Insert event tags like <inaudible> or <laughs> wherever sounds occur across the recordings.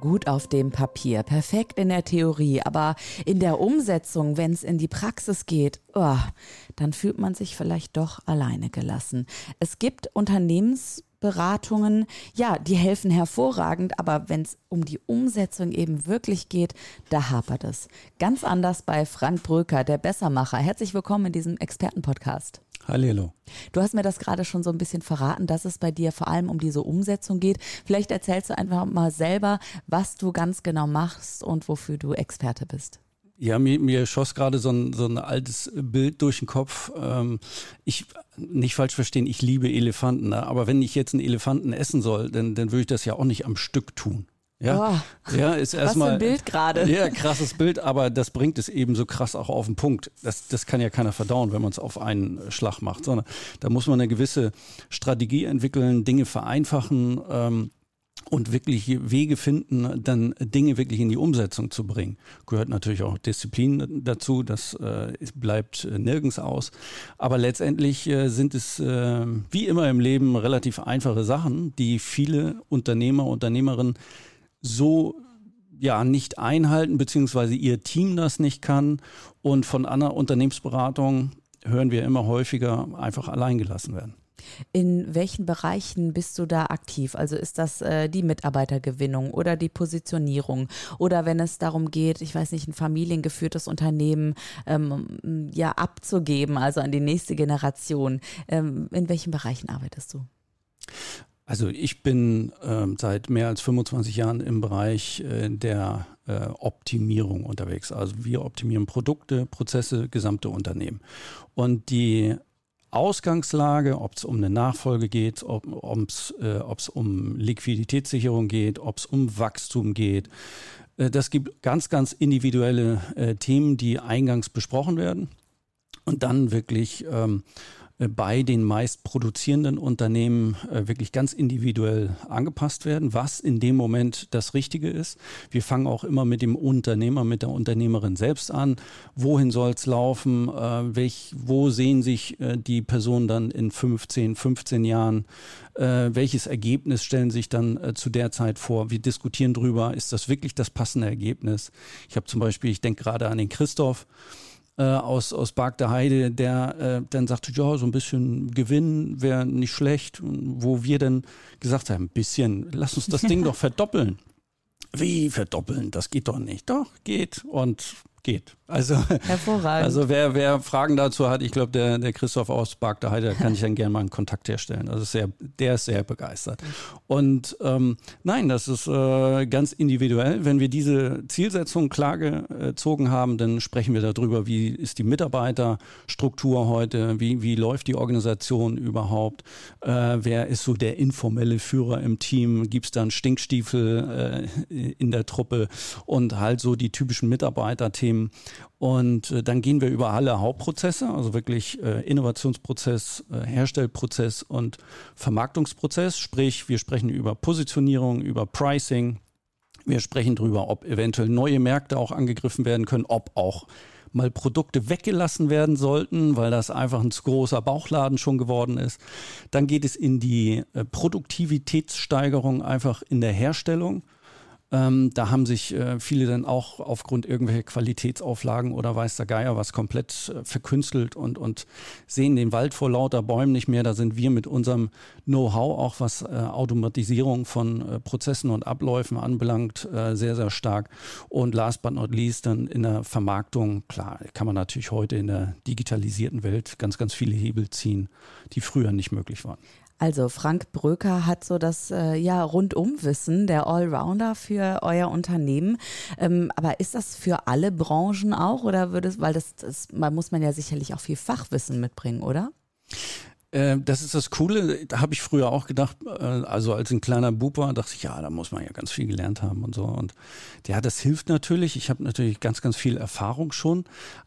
Gut auf dem Papier, perfekt in der Theorie, aber in der Umsetzung, wenn es in die Praxis geht, oh, dann fühlt man sich vielleicht doch alleine gelassen. Es gibt Unternehmensberatungen, ja, die helfen hervorragend, aber wenn es um die Umsetzung eben wirklich geht, da hapert es. Ganz anders bei Frank Bröker, der Bessermacher. Herzlich willkommen in diesem Expertenpodcast. Hallo. Du hast mir das gerade schon so ein bisschen verraten, dass es bei dir vor allem um diese Umsetzung geht. Vielleicht erzählst du einfach mal selber, was du ganz genau machst und wofür du Experte bist. Ja, mir, mir schoss gerade so ein, so ein altes Bild durch den Kopf. Ähm, ich, nicht falsch verstehen, ich liebe Elefanten, ne? aber wenn ich jetzt einen Elefanten essen soll, dann, dann würde ich das ja auch nicht am Stück tun. Ja, oh, ja ist erstmal. Was ein Bild gerade. Ja, krasses Bild, aber das bringt es eben so krass auch auf den Punkt. Das, das kann ja keiner verdauen, wenn man es auf einen Schlag macht, sondern da muss man eine gewisse Strategie entwickeln, Dinge vereinfachen. Ähm, und wirklich Wege finden, dann Dinge wirklich in die Umsetzung zu bringen. Gehört natürlich auch Disziplin dazu, das äh, bleibt äh, nirgends aus. Aber letztendlich äh, sind es äh, wie immer im Leben relativ einfache Sachen, die viele Unternehmer, Unternehmerinnen so ja nicht einhalten, beziehungsweise ihr Team das nicht kann. Und von einer Unternehmensberatung hören wir immer häufiger einfach alleingelassen werden. In welchen Bereichen bist du da aktiv? Also ist das äh, die Mitarbeitergewinnung oder die Positionierung oder wenn es darum geht, ich weiß nicht, ein familiengeführtes Unternehmen ähm, ja abzugeben, also an die nächste Generation. Ähm, in welchen Bereichen arbeitest du? Also ich bin ähm, seit mehr als 25 Jahren im Bereich äh, der äh, Optimierung unterwegs. Also wir optimieren Produkte, Prozesse, gesamte Unternehmen. Und die Ausgangslage, ob es um eine Nachfolge geht, ob es äh, um Liquiditätssicherung geht, ob es um Wachstum geht. Äh, das gibt ganz, ganz individuelle äh, Themen, die eingangs besprochen werden und dann wirklich ähm, äh, bei den meist produzierenden Unternehmen äh, wirklich ganz individuell angepasst werden, was in dem Moment das Richtige ist. Wir fangen auch immer mit dem Unternehmer, mit der Unternehmerin selbst an. Wohin soll es laufen? Äh, welch, wo sehen sich die Personen dann in 15, 15 Jahren? welches Ergebnis stellen sich dann zu der Zeit vor? Wir diskutieren drüber, ist das wirklich das passende Ergebnis? Ich habe zum Beispiel, ich denke gerade an den Christoph, äh, aus, aus Bark der Heide, der äh, dann sagte, ja, so ein bisschen Gewinn wäre nicht schlecht. Wo wir dann gesagt haben, ein bisschen, lass uns das Ding <laughs> doch verdoppeln. Wie verdoppeln? Das geht doch nicht. Doch, geht. Und geht. Also, Hervorragend. Also wer, wer Fragen dazu hat, ich glaube, der, der Christoph aus Bark der Heide, kann <laughs> ich dann gerne mal einen Kontakt herstellen. Also sehr, der ist sehr begeistert. Und ähm, nein, das ist äh, ganz individuell. Wenn wir diese Zielsetzung klar gezogen haben, dann sprechen wir darüber, wie ist die Mitarbeiterstruktur heute, wie, wie läuft die Organisation überhaupt, äh, wer ist so der informelle Führer im Team, gibt es da einen Stinkstiefel äh, in der Truppe und halt so die typischen Mitarbeiterthemen Unternehmen. Und äh, dann gehen wir über alle Hauptprozesse, also wirklich äh, Innovationsprozess, äh, Herstellprozess und Vermarktungsprozess. Sprich, wir sprechen über Positionierung, über Pricing. Wir sprechen darüber, ob eventuell neue Märkte auch angegriffen werden können, ob auch mal Produkte weggelassen werden sollten, weil das einfach ein zu großer Bauchladen schon geworden ist. Dann geht es in die äh, Produktivitätssteigerung einfach in der Herstellung. Ähm, da haben sich äh, viele dann auch aufgrund irgendwelcher Qualitätsauflagen oder weiß der Geier was komplett äh, verkünstelt und, und sehen den Wald vor lauter Bäumen nicht mehr. Da sind wir mit unserem Know-how, auch was äh, Automatisierung von äh, Prozessen und Abläufen anbelangt, äh, sehr, sehr stark. Und last but not least dann in der Vermarktung, klar, kann man natürlich heute in der digitalisierten Welt ganz, ganz viele Hebel ziehen, die früher nicht möglich waren. Also Frank Bröker hat so das äh, ja Rundumwissen, der Allrounder für euer Unternehmen. Ähm, aber ist das für alle Branchen auch oder würde es, weil das, das man muss man ja sicherlich auch viel Fachwissen mitbringen, oder? Äh, das ist das Coole, da habe ich früher auch gedacht, äh, also als ein kleiner Bub war, dachte ich, ja, da muss man ja ganz viel gelernt haben und so. Und ja, das hilft natürlich. Ich habe natürlich ganz, ganz viel Erfahrung schon,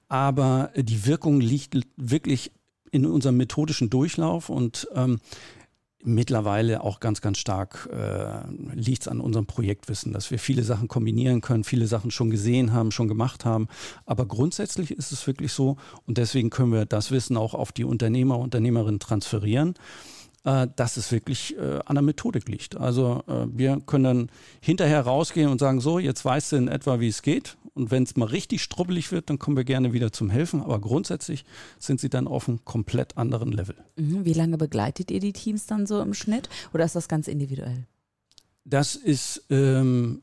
aber die Wirkung liegt wirklich in unserem methodischen Durchlauf und ähm, mittlerweile auch ganz, ganz stark äh, liegt es an unserem Projektwissen, dass wir viele Sachen kombinieren können, viele Sachen schon gesehen haben, schon gemacht haben. Aber grundsätzlich ist es wirklich so und deswegen können wir das Wissen auch auf die Unternehmer, Unternehmerinnen transferieren äh, dass es wirklich äh, an der Methodik liegt. Also äh, wir können dann hinterher rausgehen und sagen, so, jetzt weißt du in etwa, wie es geht. Und wenn es mal richtig strubbelig wird, dann kommen wir gerne wieder zum Helfen. Aber grundsätzlich sind sie dann auf einem komplett anderen Level. Mhm. Wie lange begleitet ihr die Teams dann so im Schnitt? Oder ist das ganz individuell? Das ist ähm,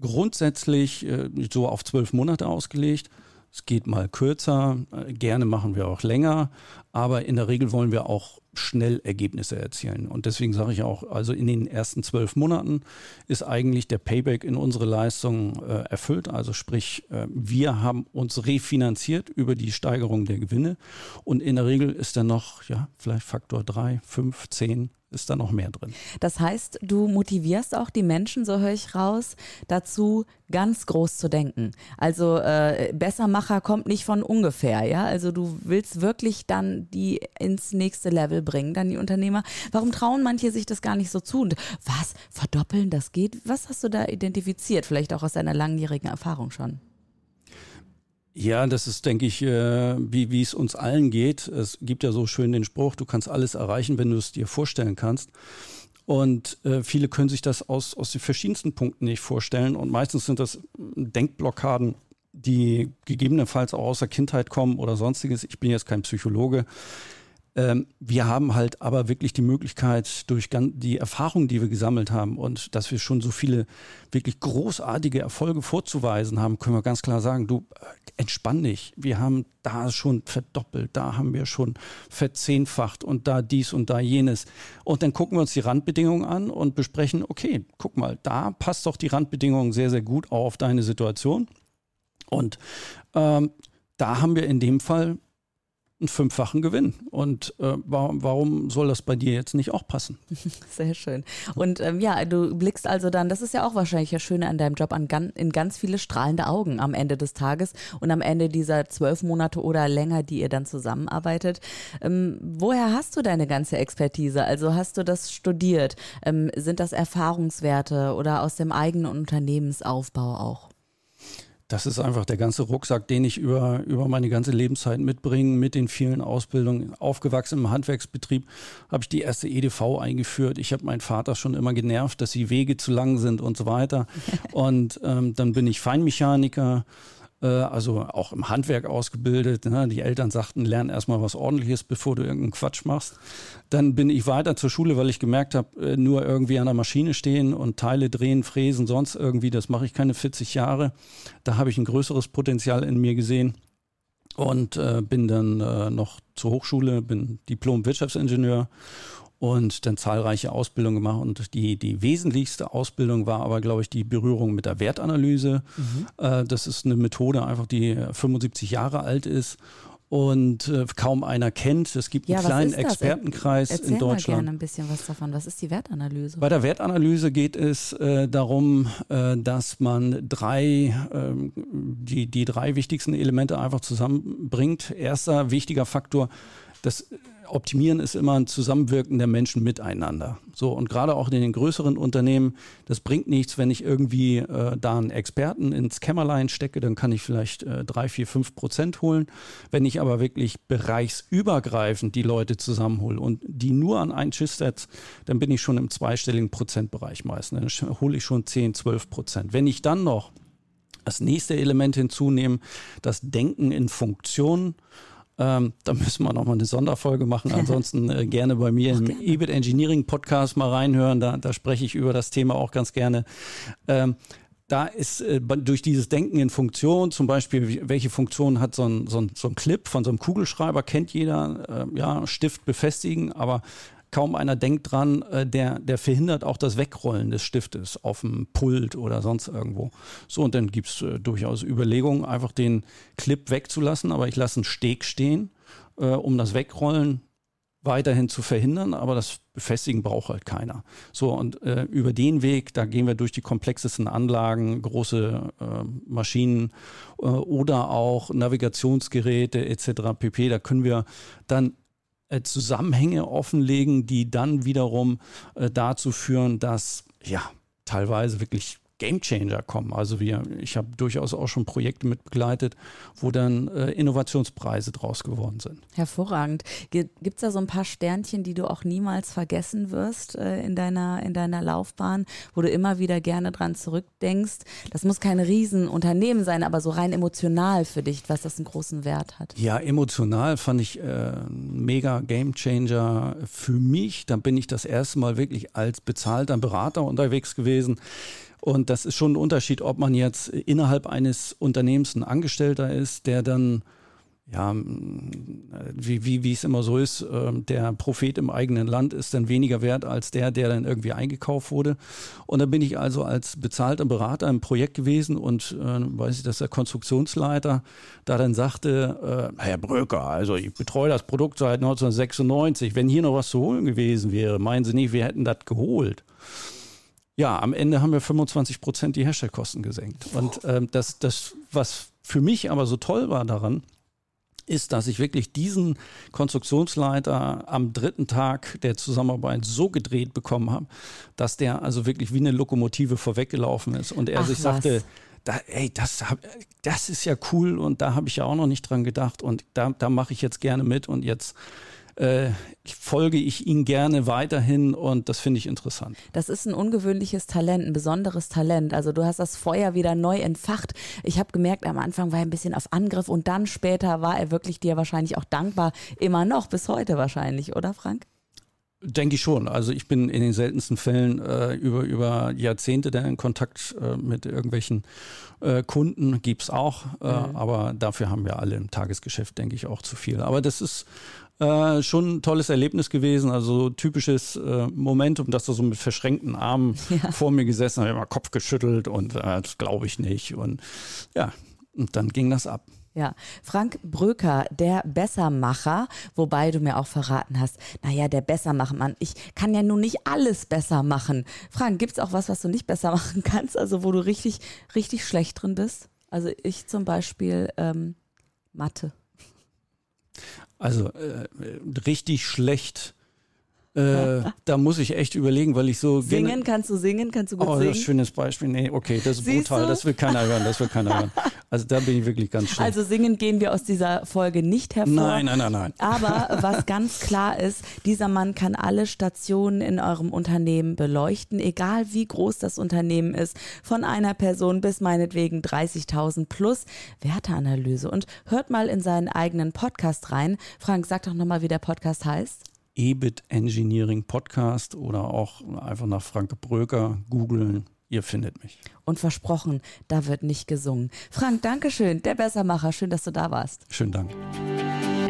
grundsätzlich äh, so auf zwölf Monate ausgelegt. Es geht mal kürzer, äh, gerne machen wir auch länger, aber in der Regel wollen wir auch schnell Ergebnisse erzielen. Und deswegen sage ich auch, also in den ersten zwölf Monaten ist eigentlich der Payback in unsere Leistung äh, erfüllt. Also sprich, äh, wir haben uns refinanziert über die Steigerung der Gewinne. Und in der Regel ist dann noch, ja, vielleicht Faktor drei, fünf, zehn ist da noch mehr drin. Das heißt, du motivierst auch die Menschen, so höre ich raus, dazu, ganz groß zu denken. Also äh, Bessermacher kommt nicht von ungefähr, ja. Also du willst wirklich dann die ins nächste Level bringen, dann die Unternehmer. Warum trauen manche sich das gar nicht so zu? Und was? Verdoppeln, das geht? Was hast du da identifiziert? Vielleicht auch aus deiner langjährigen Erfahrung schon? Ja, das ist, denke ich, äh, wie, wie es uns allen geht. Es gibt ja so schön den Spruch, du kannst alles erreichen, wenn du es dir vorstellen kannst. Und äh, viele können sich das aus, aus den verschiedensten Punkten nicht vorstellen. Und meistens sind das Denkblockaden, die gegebenenfalls auch aus der Kindheit kommen oder sonstiges. Ich bin jetzt kein Psychologe. Ähm, wir haben halt aber wirklich die Möglichkeit, durch die Erfahrungen, die wir gesammelt haben und dass wir schon so viele wirklich großartige Erfolge vorzuweisen haben, können wir ganz klar sagen, du äh, entspann dich. Wir haben da schon verdoppelt, da haben wir schon verzehnfacht und da dies und da jenes. Und dann gucken wir uns die Randbedingungen an und besprechen, okay, guck mal, da passt doch die Randbedingungen sehr, sehr gut auf deine Situation. Und ähm, da haben wir in dem Fall einen fünffachen Gewinn. Und äh, warum, warum soll das bei dir jetzt nicht auch passen? <laughs> Sehr schön. Und ähm, ja, du blickst also dann, das ist ja auch wahrscheinlich das Schöne an deinem Job, an, in ganz viele strahlende Augen am Ende des Tages und am Ende dieser zwölf Monate oder länger, die ihr dann zusammenarbeitet. Ähm, woher hast du deine ganze Expertise? Also hast du das studiert? Ähm, sind das Erfahrungswerte oder aus dem eigenen Unternehmensaufbau auch? Das ist einfach der ganze Rucksack, den ich über, über meine ganze Lebenszeit mitbringe, mit den vielen Ausbildungen. Aufgewachsen im Handwerksbetrieb habe ich die erste EDV eingeführt. Ich habe meinen Vater schon immer genervt, dass die Wege zu lang sind und so weiter. <laughs> Und ähm, dann bin ich Feinmechaniker, also auch im Handwerk ausgebildet. Ne? Die Eltern sagten, lern erstmal was ordentliches, bevor du irgendeinen Quatsch machst. Dann bin ich weiter zur Schule, weil ich gemerkt habe, äh, nur irgendwie an der Maschine stehen und Teile drehen, fräsen, sonst irgendwie, das mache ich keine 40 Jahre. Da habe ich ein größeres Potenzial in mir gesehen und äh, bin dann äh, noch zur Hochschule, bin Diplom-Wirtschaftsingenieur und dann zahlreiche Ausbildungen gemacht. Und die, die wesentlichste Ausbildung war aber, glaube ich, die Berührung mit der Wertanalyse. Mhm. Äh, das ist eine Methode einfach, die 75 Jahre alt ist und äh, kaum einer kennt. Es gibt ja, einen kleinen Expertenkreis Erzähl in Deutschland. Mal gerne ein bisschen was davon. Was ist die Wertanalyse? Bei der Wertanalyse geht es äh, darum, äh, dass man drei, ähm, die, die drei wichtigsten Elemente einfach zusammenbringt. Erster wichtiger Faktor, das Optimieren ist immer ein Zusammenwirken der Menschen miteinander. So, und gerade auch in den größeren Unternehmen, das bringt nichts, wenn ich irgendwie äh, da einen Experten ins Kämmerlein stecke, dann kann ich vielleicht äh, drei, vier, fünf Prozent holen. Wenn ich aber wirklich bereichsübergreifend die Leute zusammenhole und die nur an einen Schiss setze, dann bin ich schon im zweistelligen Prozentbereich meistens. Dann hole ich schon 10, 12 Prozent. Wenn ich dann noch das nächste Element hinzunehme, das Denken in Funktionen, ähm, da müssen wir nochmal eine Sonderfolge machen. <laughs> Ansonsten äh, gerne bei mir im EBIT Engineering Podcast mal reinhören. Da, da spreche ich über das Thema auch ganz gerne. Ähm, da ist äh, durch dieses Denken in Funktion, zum Beispiel, welche Funktion hat so ein, so ein, so ein Clip von so einem Kugelschreiber, kennt jeder, äh, ja, Stift befestigen, aber kaum einer denkt dran, äh, der, der verhindert auch das Wegrollen des Stiftes auf dem Pult oder sonst irgendwo. So, und dann gibt es äh, durchaus Überlegungen, einfach den Clip wegzulassen, aber ich lasse einen Steg stehen, äh, um das Wegrollen weiterhin zu verhindern, aber das Befestigen braucht halt keiner. So, und äh, über den Weg, da gehen wir durch die komplexesten Anlagen, große äh, Maschinen äh, oder auch Navigationsgeräte etc. pp. Da können wir dann Zusammenhänge offenlegen, die dann wiederum äh, dazu führen, dass ja teilweise wirklich Gamechanger kommen. Also wir, ich habe durchaus auch schon Projekte mit begleitet, wo dann äh, Innovationspreise draus geworden sind. Hervorragend. Gibt es da so ein paar Sternchen, die du auch niemals vergessen wirst äh, in, deiner, in deiner Laufbahn, wo du immer wieder gerne dran zurückdenkst? Das muss kein Riesenunternehmen sein, aber so rein emotional für dich, was das einen großen Wert hat. Ja, emotional fand ich äh, mega Gamechanger für mich. Da bin ich das erste Mal wirklich als bezahlter Berater unterwegs gewesen und das ist schon ein Unterschied, ob man jetzt innerhalb eines Unternehmens ein Angestellter ist, der dann ja, wie, wie, wie es immer so ist, äh, der Prophet im eigenen Land ist dann weniger wert als der, der dann irgendwie eingekauft wurde. Und da bin ich also als bezahlter Berater im Projekt gewesen und äh, weiß ich, dass der Konstruktionsleiter da dann sagte, äh, Herr Bröker, also ich betreue das Produkt seit 1996, wenn hier noch was zu holen gewesen wäre, meinen Sie nicht, wir hätten das geholt ja, am Ende haben wir 25 Prozent die Herstellkosten gesenkt. Und ähm, das, das, was für mich aber so toll war daran, ist, dass ich wirklich diesen Konstruktionsleiter am dritten Tag der Zusammenarbeit so gedreht bekommen habe, dass der also wirklich wie eine Lokomotive vorweggelaufen ist. Und er Ach, sich sagte, da, ey, das, hab, das ist ja cool und da habe ich ja auch noch nicht dran gedacht und da, da mache ich jetzt gerne mit und jetzt äh, folge ich ihm gerne weiterhin und das finde ich interessant. Das ist ein ungewöhnliches Talent, ein besonderes Talent. Also du hast das Feuer wieder neu entfacht. Ich habe gemerkt, am Anfang war er ein bisschen auf Angriff und dann später war er wirklich dir wahrscheinlich auch dankbar. Immer noch, bis heute wahrscheinlich, oder Frank? Denke ich schon. Also ich bin in den seltensten Fällen äh, über, über Jahrzehnte dann in Kontakt äh, mit irgendwelchen äh, Kunden, gibt es auch, äh, mhm. aber dafür haben wir alle im Tagesgeschäft, denke ich, auch zu viel. Aber das ist äh, schon ein tolles Erlebnis gewesen. Also typisches äh, Momentum, dass er so mit verschränkten Armen <laughs> ja. vor mir gesessen hat, immer Kopf geschüttelt und äh, das glaube ich nicht. Und ja, und dann ging das ab. Ja, Frank Bröker, der Bessermacher, wobei du mir auch verraten hast, naja, der Bessermacher, ich kann ja nun nicht alles besser machen. Frank, gibt es auch was, was du nicht besser <laughs> machen kannst, also wo du richtig, richtig schlecht drin bist? Also ich zum Beispiel ähm, Mathe. Also äh, richtig schlecht. Äh, <laughs> da muss ich echt überlegen, weil ich so. Singen, kannst du singen? Kannst du gut oh, singen? Oh, das ist ein schönes Beispiel. Nee, okay, das ist Siehst brutal. Du? Das will keiner hören. Das will keiner hören. <laughs> Also da bin ich wirklich ganz schön. Also singen gehen wir aus dieser Folge nicht hervor. Nein, nein, nein, nein. Aber <laughs> was ganz klar ist, dieser Mann kann alle Stationen in eurem Unternehmen beleuchten, egal wie groß das Unternehmen ist, von einer Person bis meinetwegen 30.000 plus Werteanalyse. Und hört mal in seinen eigenen Podcast rein. Frank, sag doch nochmal, wie der Podcast heißt. EBIT Engineering Podcast oder auch einfach nach Frank Bröker googeln. Ihr findet mich. Und versprochen, da wird nicht gesungen. Frank, Dankeschön, der Bessermacher. Schön, dass du da warst. Schönen Dank.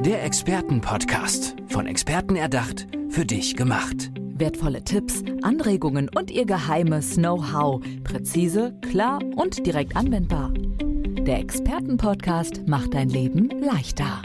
Der Expertenpodcast. Von Experten erdacht, für dich gemacht. Wertvolle Tipps, Anregungen und ihr geheimes Know-how. Präzise, klar und direkt anwendbar. Der Expertenpodcast macht dein Leben leichter.